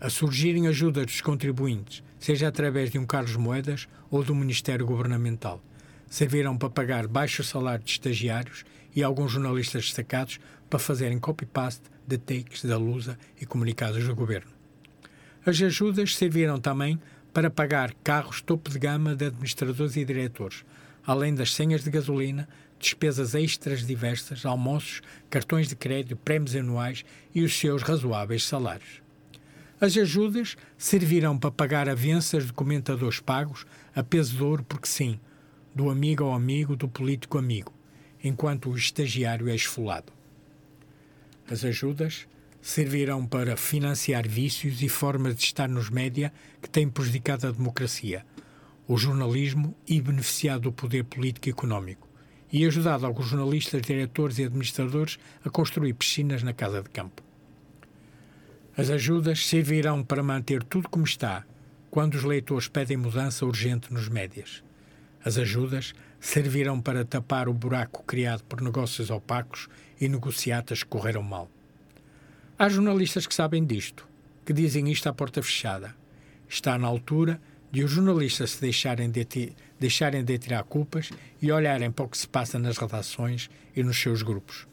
A surgirem ajudas dos contribuintes, seja através de um Carlos Moedas ou do Ministério Governamental. Serviram para pagar baixo salário de estagiários e alguns jornalistas destacados para fazerem copy-paste de takes da Lusa e comunicados do governo. As ajudas serviram também para pagar carros topo de gama de administradores e diretores, além das senhas de gasolina, despesas extras diversas, almoços, cartões de crédito, prémios anuais e os seus razoáveis salários. As ajudas servirão para pagar avanças de comentadores pagos a peso de ouro, porque sim, do amigo ao amigo, do político amigo, enquanto o estagiário é esfolado. As ajudas servirão para financiar vícios e formas de estar nos média que têm prejudicado a democracia, o jornalismo e beneficiado do poder político e económico, e ajudado alguns jornalistas, diretores e administradores a construir piscinas na casa de campo. As ajudas servirão para manter tudo como está quando os leitores pedem mudança urgente nos médias. As ajudas servirão para tapar o buraco criado por negócios opacos e negociatas que correram mal. Há jornalistas que sabem disto, que dizem isto à porta fechada. Está na altura de os jornalistas se deixarem de, ati- deixarem de tirar culpas e olharem para o que se passa nas redações e nos seus grupos.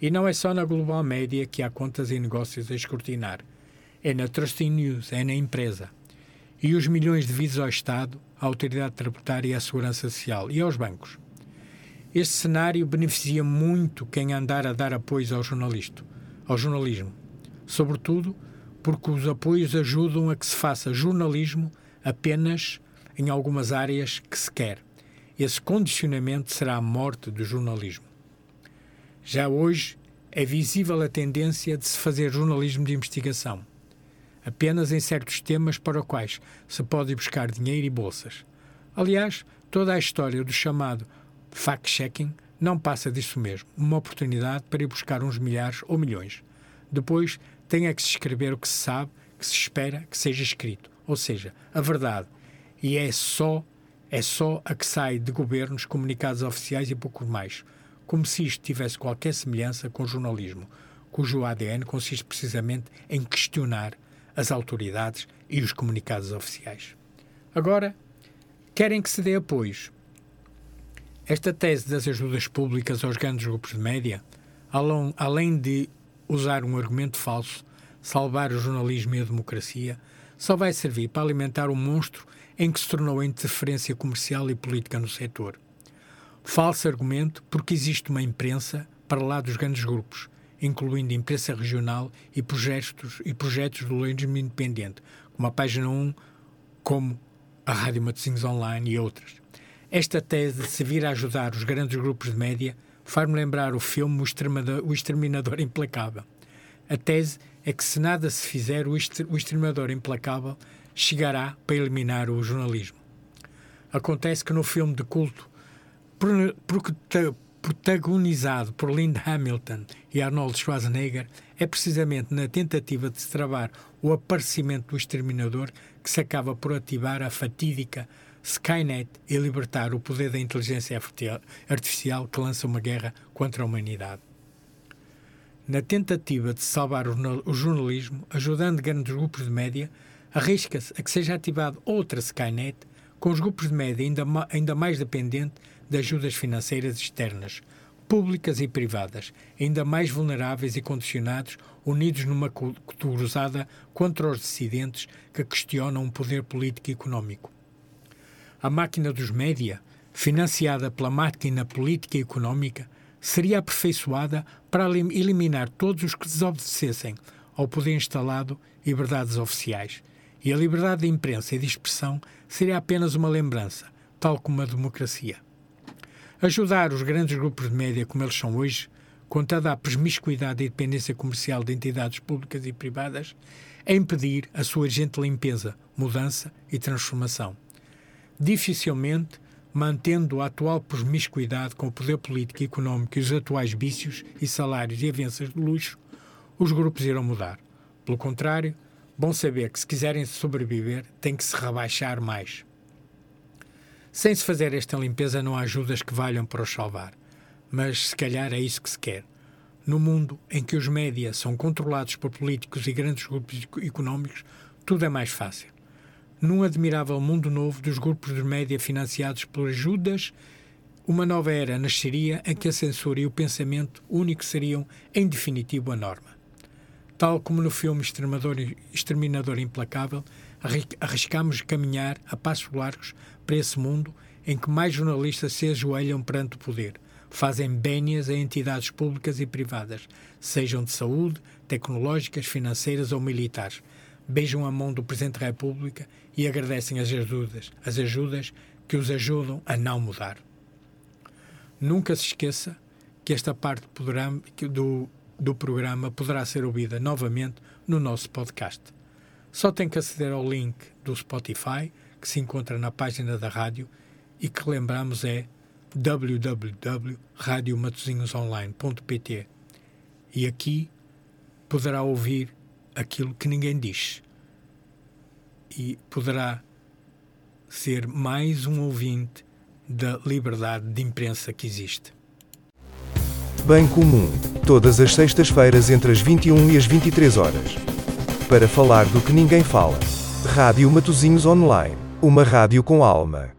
E não é só na Global Média que há contas e negócios a escrutinar. É na Trusting News, é na empresa. E os milhões devidos ao Estado, à Autoridade Tributária e à Segurança Social e aos bancos. Este cenário beneficia muito quem andar a dar apoios ao jornalista, ao jornalismo. Sobretudo porque os apoios ajudam a que se faça jornalismo apenas em algumas áreas que se quer. Esse condicionamento será a morte do jornalismo. Já hoje é visível a tendência de se fazer jornalismo de investigação, apenas em certos temas para os quais se pode buscar dinheiro e bolsas. Aliás, toda a história do chamado fact-checking não passa disso mesmo, uma oportunidade para ir buscar uns milhares ou milhões. Depois tem é que se escrever o que se sabe, que se espera que seja escrito, ou seja, a verdade. E é só é só a que sai de governos, comunicados oficiais e pouco mais, como se isto tivesse qualquer semelhança com o jornalismo, cujo ADN consiste precisamente em questionar as autoridades e os comunicados oficiais. Agora, querem que se dê apoios. Esta tese das ajudas públicas aos grandes grupos de média, além de usar um argumento falso, salvar o jornalismo e a democracia, só vai servir para alimentar o monstro em que se tornou a interferência comercial e política no setor. Falso argumento porque existe uma imprensa para lá dos grandes grupos, incluindo imprensa regional e projetos, e projetos do jornalismo independente, como a Página 1, como a Rádio Matosinhos Online e outras. Esta tese de se vir a ajudar os grandes grupos de média faz-me lembrar o filme O Exterminador, Implacável. A tese é que se nada se fizer, o exter- o Exterminador Implacável chegará para eliminar o jornalismo. Acontece que no filme de culto, pro- prota- protagonizado por Linda Hamilton e Arnold Schwarzenegger, é precisamente na tentativa de travar o aparecimento do exterminador que se acaba por ativar a fatídica Skynet e libertar o poder da inteligência arti- artificial que lança uma guerra contra a humanidade. Na tentativa de salvar o jornal- o jornalismo, ajudando grandes grupos de média, arrisca-se a que seja ativada outra Skynet, com os grupos de média ainda, ma- ainda mais dependentes de ajudas financeiras externas, públicas e privadas, ainda mais vulneráveis e condicionados, unidos numa cruzada contra os dissidentes que questionam o poder político e económico. A máquina dos média, financiada pela máquina política e económica, seria aperfeiçoada para elim- eliminar todos os que desobedecessem ao poder instalado e verdades oficiais. E a liberdade de imprensa e de expressão seria apenas uma lembrança, tal como a democracia. Ajudar os grandes grupos de média como eles são hoje, com toda a promiscuidade e dependência comercial de entidades públicas e privadas, é impedir a sua urgente limpeza, mudança e transformação dificilmente, mantendo a atual promiscuidade com o poder político e económico e os atuais vícios e salários e avanças de luxo, os grupos irão mudar. Pelo contrário, bom saber que se quiserem sobreviver, têm que se rebaixar mais. Sem se fazer esta limpeza, não há ajudas que valham para os salvar. Mas se calhar é isso que se quer. No mundo em que os média são controlados por políticos e grandes grupos eco- económicos, tudo é mais fácil num admirável mundo novo dos grupos de média financiados por ajudas, uma nova era nasceria em que a censura e o pensamento único seriam, em definitivo, a norma. Tal como no filme Exterminador, Implacável, arri- arriscamos caminhar a passos largos para esse mundo em que mais jornalistas se ajoelham perante o poder, fazem bénias a entidades públicas e privadas, sejam de saúde, tecnológicas, financeiras ou militares, beijam a mão do Presidente da República e agradecem as ajudas, as ajudas que os ajudam a não mudar. Nunca se esqueça que esta parte poderá- do, do programa poderá ser ouvida novamente no nosso podcast. Só tem que aceder ao link do Spotify, que se encontra na página da rádio e que lembramos é www.radiomatozinhosonline.pt e aqui poderá ouvir aquilo que ninguém diz e poderá ser mais um ouvinte da liberdade de imprensa que existe. Bem comum, todas as sextas-feiras entre as 21 e as 23 horas. Para falar do que ninguém fala. Rádio Matozinhos Online, uma rádio com alma.